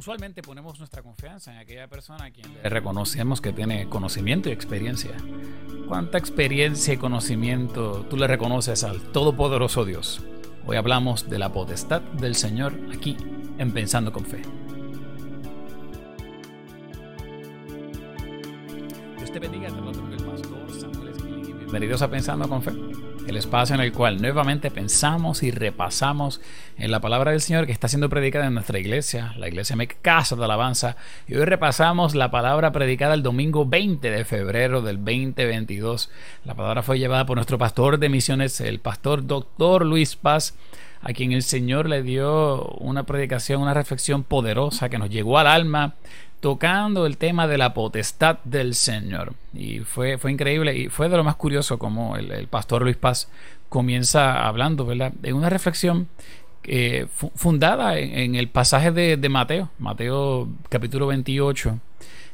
Usualmente ponemos nuestra confianza en aquella persona a quien le reconocemos que tiene conocimiento y experiencia. ¿Cuánta experiencia y conocimiento tú le reconoces al Todopoderoso Dios? Hoy hablamos de la potestad del Señor aquí en Pensando con Fe. Dios te bendiga, te lo el pastor Samuel Bienvenidos a Pensando con Fe el espacio en el cual nuevamente pensamos y repasamos en la palabra del Señor que está siendo predicada en nuestra iglesia, la iglesia Me Casa de Alabanza, y hoy repasamos la palabra predicada el domingo 20 de febrero del 2022. La palabra fue llevada por nuestro pastor de misiones, el pastor doctor Luis Paz, a quien el Señor le dio una predicación, una reflexión poderosa que nos llegó al alma tocando el tema de la potestad del Señor. Y fue, fue increíble y fue de lo más curioso como el, pastor Luis Paz comienza hablando, ¿verdad? En una reflexión eh, fundada en, el pasaje de, de, Mateo, Mateo capítulo 28,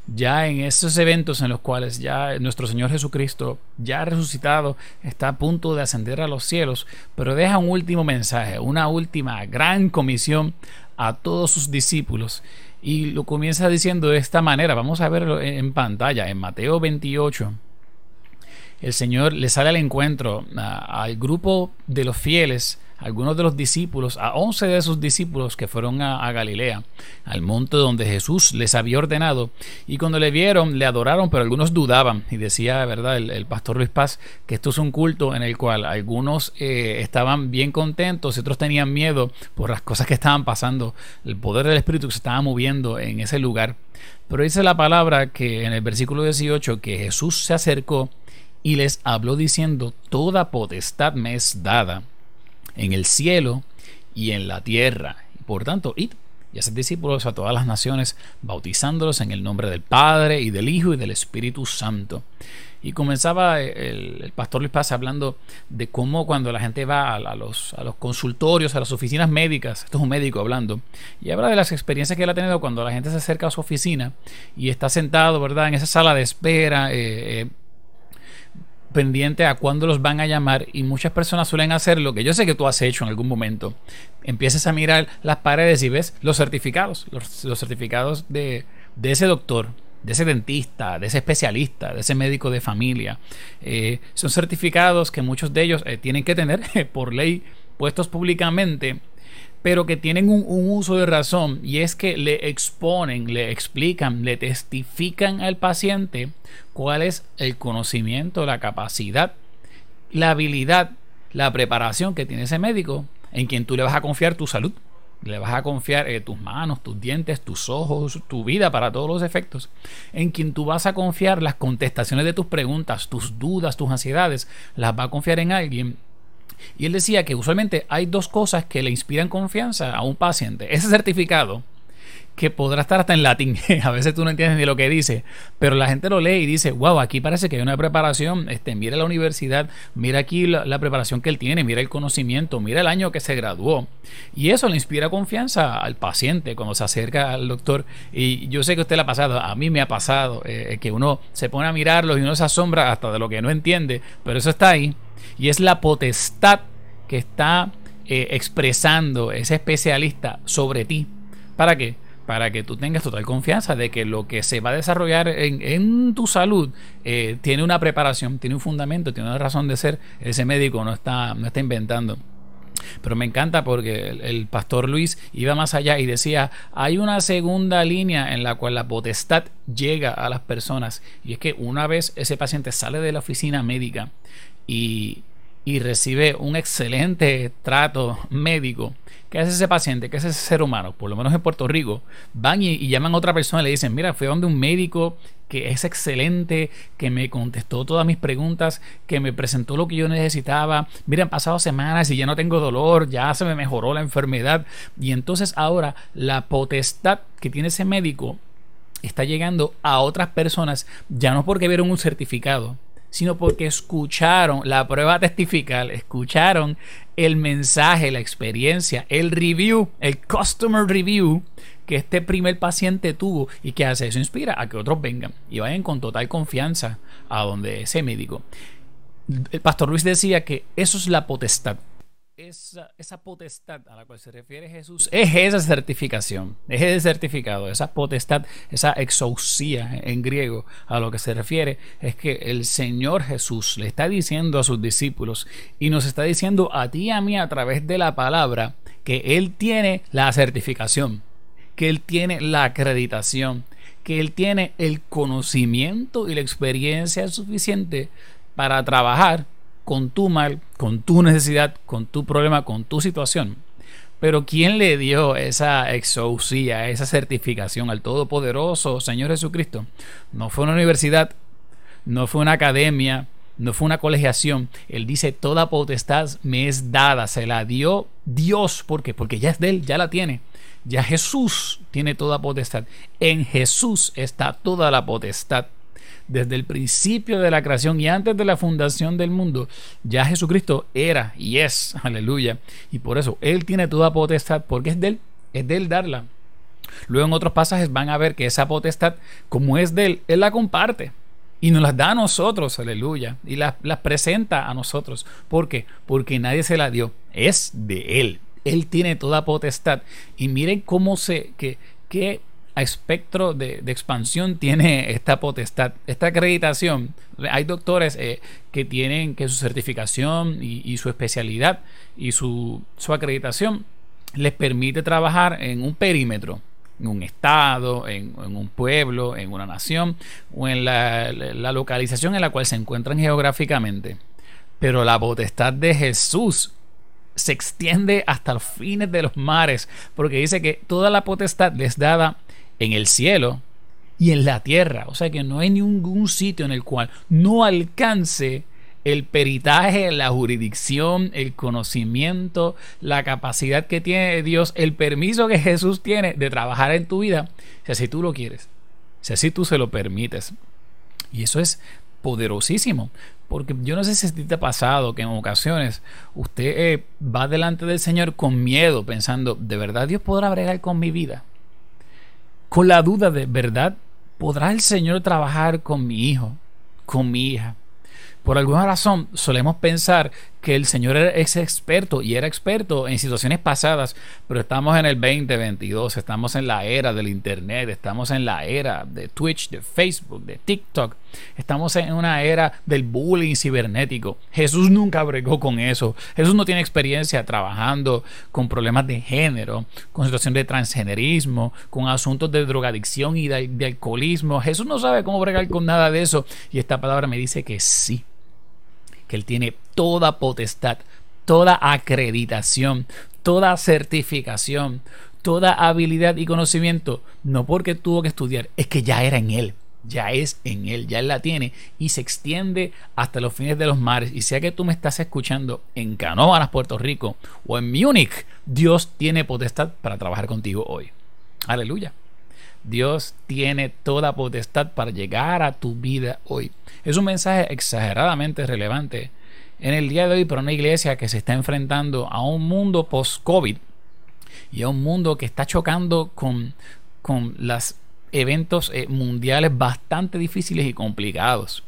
ya en esos eventos en los cuales ya nuestro Señor Jesucristo, ya resucitado, está a punto de ascender a los cielos, pero deja un último mensaje, una última gran comisión a todos sus discípulos y lo comienza diciendo de esta manera. Vamos a verlo en pantalla, en Mateo 28. El Señor le sale al encuentro al grupo de los fieles algunos de los discípulos, a once de sus discípulos que fueron a, Galilea, al monte donde Jesús les había ordenado, y cuando le vieron, le adoraron, pero algunos dudaban, y decía, ¿verdad?, el, pastor Luis Paz, que esto es un culto en el cual algunos eh, estaban bien contentos y otros tenían miedo por las cosas que estaban pasando, el poder del Espíritu que se estaba moviendo en ese lugar. Pero dice la palabra que en el versículo 18 que Jesús se acercó y les habló diciendo, Toda potestad me es dada en el cielo y en la tierra. Por tanto, id y haced discípulos a todas las naciones, bautizándolos en el nombre del Padre y del Hijo y del Espíritu Santo. Y comenzaba el, pastor Luis Paz hablando de cómo cuando la gente va a, los, a los consultorios, a las oficinas médicas, esto es un médico hablando, y habla de las experiencias que él ha tenido cuando la gente se acerca a su oficina y está sentado, ¿verdad?, en esa sala de espera, eh, eh, pendiente a cuándo los van a llamar y muchas personas suelen hacer lo que yo sé que tú has hecho en algún momento. Empiezas a mirar las paredes y ves los certificados, los, certificados de, ese doctor, de ese dentista, de ese especialista, de ese médico de familia. Eh, son certificados que muchos de ellos eh, tienen que tener por ley puestos públicamente pero que tienen un, uso de razón y es que le exponen, le explican, le testifican al paciente cuál es el conocimiento, la capacidad, la habilidad, la preparación que tiene ese médico en quien tú le vas a confiar tu salud. Le vas a confiar eh, tus manos, tus dientes, tus ojos, tu vida para todos los efectos. En quien tú vas a confiar las contestaciones de tus preguntas, tus dudas, tus ansiedades. Las va a confiar en alguien y él decía que usualmente hay dos cosas que le inspiran confianza a un paciente. Ese certificado, que podrá estar hasta en latín, a veces tú no entiendes ni lo que dice, pero la gente lo lee y dice, wow, aquí parece que hay una preparación, este, mira la universidad, mira aquí la, preparación que él tiene, mira el conocimiento, mira el año que se graduó. Y eso le inspira confianza al paciente cuando se acerca al doctor. Y yo sé que usted le ha pasado, a mí me ha pasado, eh, que uno se pone a mirarlo y uno se asombra hasta de lo que no entiende, pero eso está ahí. Y es la potestad que está eh, expresando ese especialista sobre ti. ¿Para qué? Para que tú tengas total confianza de que lo que se va a desarrollar en, tu salud eh, tiene una preparación, tiene un fundamento, tiene una razón de ser. Ese médico no está, no está inventando. Pero me encanta porque el, pastor Luis iba más allá y decía, hay una segunda línea en la cual la potestad llega a las personas. Y es que una vez ese paciente sale de la oficina médica y, recibe un excelente trato médico, ¿qué hace ese paciente? ¿Qué hace ese ser humano? Por lo menos en Puerto Rico, van y, llaman a otra persona y le dicen, mira, fui donde un médico que es excelente, que me contestó todas mis preguntas, que me presentó lo que yo necesitaba. Mira, han pasado semanas y ya no tengo dolor, ya se me mejoró la enfermedad. Y entonces ahora la potestad que tiene ese médico está llegando a otras personas, ya no porque vieron un certificado, sino porque escucharon la prueba testifical, escucharon el mensaje, la experiencia, el review, el customer review que este primer paciente tuvo y que hace eso inspira a que otros vengan y vayan con total confianza a donde ese médico. El pastor Luis decía que eso es la potestad. Esa, potestad a la cual se refiere Jesús es esa certificación, es ese certificado, esa potestad, esa exousia en griego a lo que se refiere es que el Señor Jesús le está diciendo a sus discípulos y nos está diciendo a ti y a mí a través de la palabra que Él tiene la certificación, que Él tiene la acreditación, que Él tiene el conocimiento y la experiencia suficiente para trabajar con tu mal, con tu necesidad, con tu problema, con tu situación. Pero ¿quién le dio esa exousia, esa certificación al Todopoderoso Señor Jesucristo? No fue una universidad, no fue una academia, no fue una colegiación. Él dice, toda potestad me es dada, se la dio Dios. ¿Por qué? Porque ya es de Él, ya la tiene. Ya Jesús tiene toda potestad. En Jesús está toda la potestad desde el principio de la creación y antes de la fundación del mundo, ya Jesucristo era y es, aleluya. Y por eso Él tiene toda potestad, porque es de Él, es de Él darla. Luego en otros pasajes van a ver que esa potestad, como es de Él, Él la comparte. Y nos las da a nosotros, aleluya. Y las, las presenta a nosotros. ¿Por qué? Porque nadie se la dio. Es de Él. Él tiene toda potestad. Y miren cómo se, que, que espectro de, expansión tiene esta potestad, esta acreditación. Hay doctores eh, que tienen que su certificación y, su especialidad y su, acreditación les permite trabajar en un perímetro, en un estado, en, un pueblo, en una nación o en la, la localización en la cual se encuentran geográficamente. Pero la potestad de Jesús se extiende hasta los fines de los mares, porque dice que toda la potestad les dada en el cielo y en la tierra. O sea que no hay ningún sitio en el cual no alcance el peritaje, la jurisdicción, el conocimiento, la capacidad que tiene Dios, el permiso que Jesús tiene de trabajar en tu vida, si así tú lo quieres, si así tú se lo permites. Y eso es poderosísimo, porque yo no sé si te ha pasado que en ocasiones usted eh, va delante del Señor con miedo, pensando, ¿de verdad Dios podrá bregar con mi vida? Con la duda de, ¿verdad? ¿Podrá el Señor trabajar con mi hijo, con mi hija? Por alguna razón solemos pensar que el Señor es experto y era experto en situaciones pasadas, pero estamos en el 2022, estamos en la era del Internet, estamos en la era de Twitch, de Facebook, de TikTok, estamos en una era del bullying cibernético. Jesús nunca bregó con eso. Jesús no tiene experiencia trabajando con problemas de género, con situaciones de transgenerismo, con asuntos de drogadicción y de, de alcoholismo. Jesús no sabe cómo bregar con nada de eso y esta palabra me dice que sí que Él tiene toda potestad, toda acreditación, toda certificación, toda habilidad y conocimiento, no porque tuvo que estudiar, es que ya era en Él, ya es en Él, ya Él la tiene y se extiende hasta los fines de los mares. Y sea que tú me estás escuchando en Canóvanas, Puerto Rico o en Múnich, Dios tiene potestad para trabajar contigo hoy. Aleluya. Dios tiene toda potestad para llegar a tu vida hoy. Es un mensaje exageradamente relevante en el día de hoy para una iglesia que se está enfrentando a un mundo post-COVID y a un mundo que está chocando con, con los eventos eh, mundiales bastante difíciles y complicados.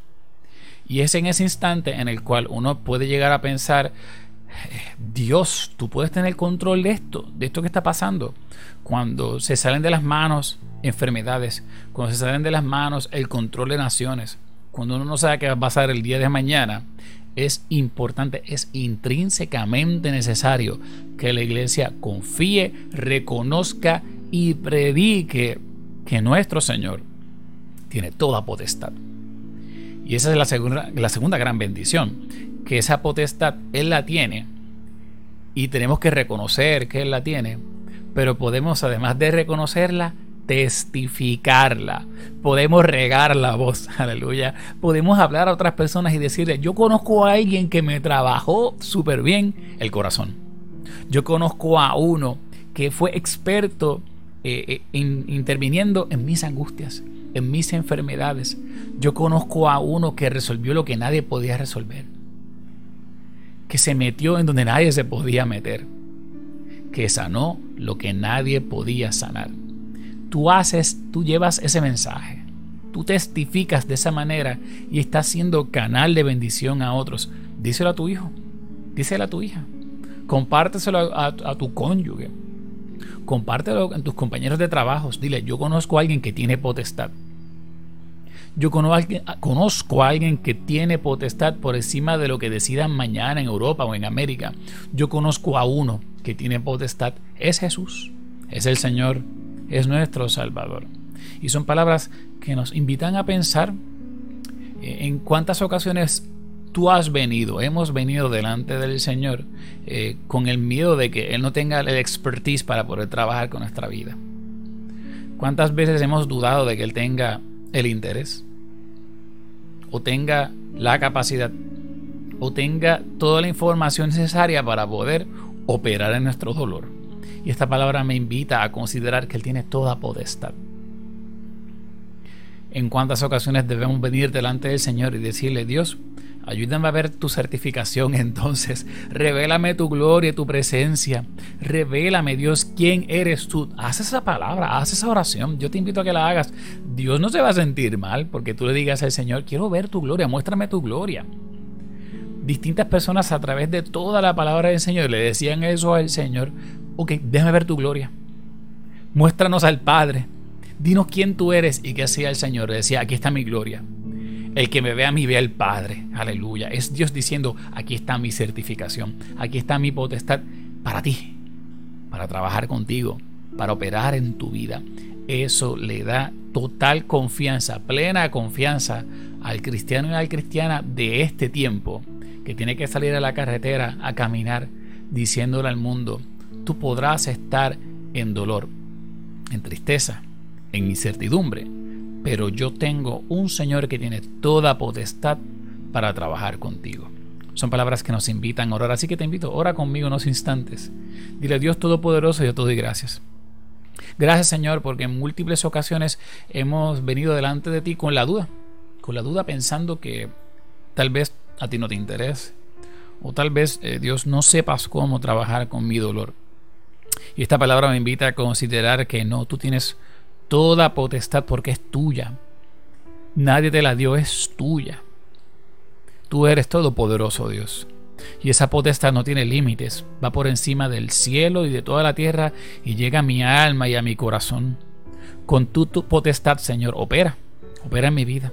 Y es en ese instante en el cual uno puede llegar a pensar, Dios, tú puedes tener control de esto, de esto que está pasando. Cuando se salen de las manos enfermedades, cuando se salen de las manos el control de naciones, cuando uno no sabe qué va a pasar el día de mañana, es importante, es intrínsecamente necesario que la iglesia confíe, reconozca y predique que nuestro Señor tiene toda potestad. Y esa es la segunda, la segunda gran bendición, que esa potestad Él la tiene y tenemos que reconocer que Él la tiene, pero podemos además de reconocerla, testificarla. Podemos regar la voz, aleluya. Podemos hablar a otras personas y decirle, yo conozco a alguien que me trabajó súper bien el corazón. Yo conozco a uno que fue experto eh, eh, interviniendo en mis angustias, en mis enfermedades. Yo conozco a uno que resolvió lo que nadie podía resolver. Que se metió en donde nadie se podía meter. Que sanó lo que nadie podía sanar tú haces, tú llevas ese mensaje. Tú testificas de esa manera y estás siendo canal de bendición a otros. Díselo a tu hijo, díselo a tu hija. Compárteselo a, tu cónyuge. Compártelo con tus compañeros de trabajo. Dile, yo conozco a alguien que tiene potestad. Yo conozco a alguien que tiene potestad por encima de lo que decidan mañana en Europa o en América. Yo conozco a uno que tiene potestad. Es Jesús. Es el Señor. Es nuestro Salvador. Y son palabras que nos invitan a pensar eh, en cuántas ocasiones tú has venido, hemos venido delante del Señor eh, con el miedo de que Él no tenga el expertise para poder trabajar con nuestra vida. ¿Cuántas veces hemos dudado de que Él tenga el interés? O tenga la capacidad, o tenga toda la información necesaria para poder operar en nuestro dolor. Y esta palabra me invita a considerar que Él tiene toda potestad en cuántas ocasiones debemos venir delante del Señor y decirle, Dios, ayúdame a ver tu certificación entonces, revélame tu gloria tu presencia, revélame Dios quién eres tú, haz esa palabra, haz esa oración, yo te invito a que la hagas, Dios no se va a sentir mal porque tú le digas al Señor, quiero ver tu gloria, muéstrame tu gloria. Distintas personas a través de toda la palabra del Señor le decían eso al Señor, ok, déjame ver tu gloria, muéstranos al Padre, dinos quién tú eres y qué hacía el Señor. Decía, aquí está mi gloria. El que me ve a mí ve al Padre. Aleluya. Es Dios diciendo, aquí está mi certificación. Aquí está mi potestad para ti. Para trabajar contigo. Para operar en tu vida. Eso le da total confianza, plena confianza al cristiano y a la cristiana de este tiempo. Que tiene que salir a la carretera a caminar diciéndole al mundo, tú podrás estar en dolor, en tristeza, en incertidumbre, pero yo tengo un Señor que tiene toda potestad para trabajar contigo. Son palabras que nos invitan a orar, así que te invito, ora conmigo unos instantes. Dile Dios Todopoderoso, yo te doy gracias. Gracias Señor, porque en múltiples ocasiones hemos venido delante de ti con la duda, con la duda pensando que tal vez a ti no te interese, o tal vez eh, Dios no sepas cómo trabajar con mi dolor. Y esta palabra me invita a considerar que no, tú tienes toda potestad porque es tuya. Nadie te la dio, es tuya. Tú eres todopoderoso, Dios. Y esa potestad no tiene límites, va por encima del cielo y de toda la tierra y llega a mi alma y a mi corazón. Con tu, tu potestad, Señor, opera, opera en mi vida.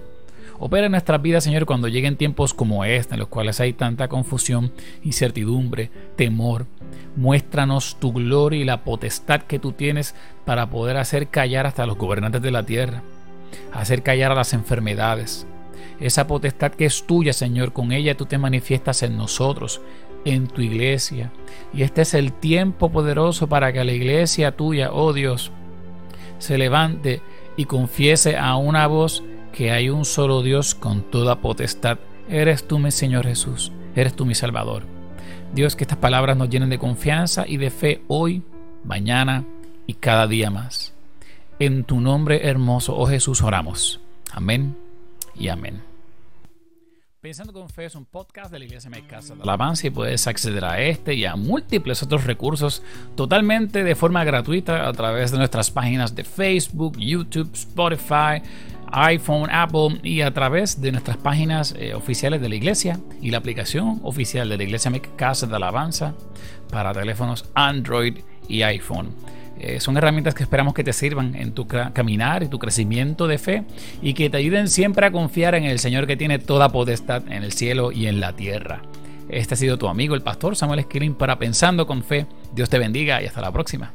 Opera en nuestras vidas, Señor, cuando lleguen tiempos como este, en los cuales hay tanta confusión, incertidumbre, temor. Muéstranos tu gloria y la potestad que tú tienes para poder hacer callar hasta los gobernantes de la tierra, hacer callar a las enfermedades. Esa potestad que es tuya, Señor, con ella tú te manifiestas en nosotros, en tu iglesia. Y este es el tiempo poderoso para que la iglesia tuya, oh Dios, se levante y confiese a una voz que hay un solo Dios con toda potestad. Eres tú mi Señor Jesús, eres tú mi Salvador. Dios, que estas palabras nos llenen de confianza y de fe hoy, mañana y cada día más. En tu nombre hermoso, oh Jesús, oramos. Amén y amén. Pensando con Fe es un podcast de la Iglesia Me Casa de Alabanza y puedes acceder a este y a múltiples otros recursos totalmente de forma gratuita a través de nuestras páginas de Facebook, YouTube, Spotify, iPhone, Apple y a través de nuestras páginas eh, oficiales de la iglesia y la aplicación oficial de la iglesia Casa de Alabanza para teléfonos Android y iPhone. Eh, son herramientas que esperamos que te sirvan en tu caminar y tu crecimiento de fe y que te ayuden siempre a confiar en el Señor que tiene toda potestad en el cielo y en la tierra. Este ha sido tu amigo el pastor Samuel Esquilín para Pensando con Fe. Dios te bendiga y hasta la próxima.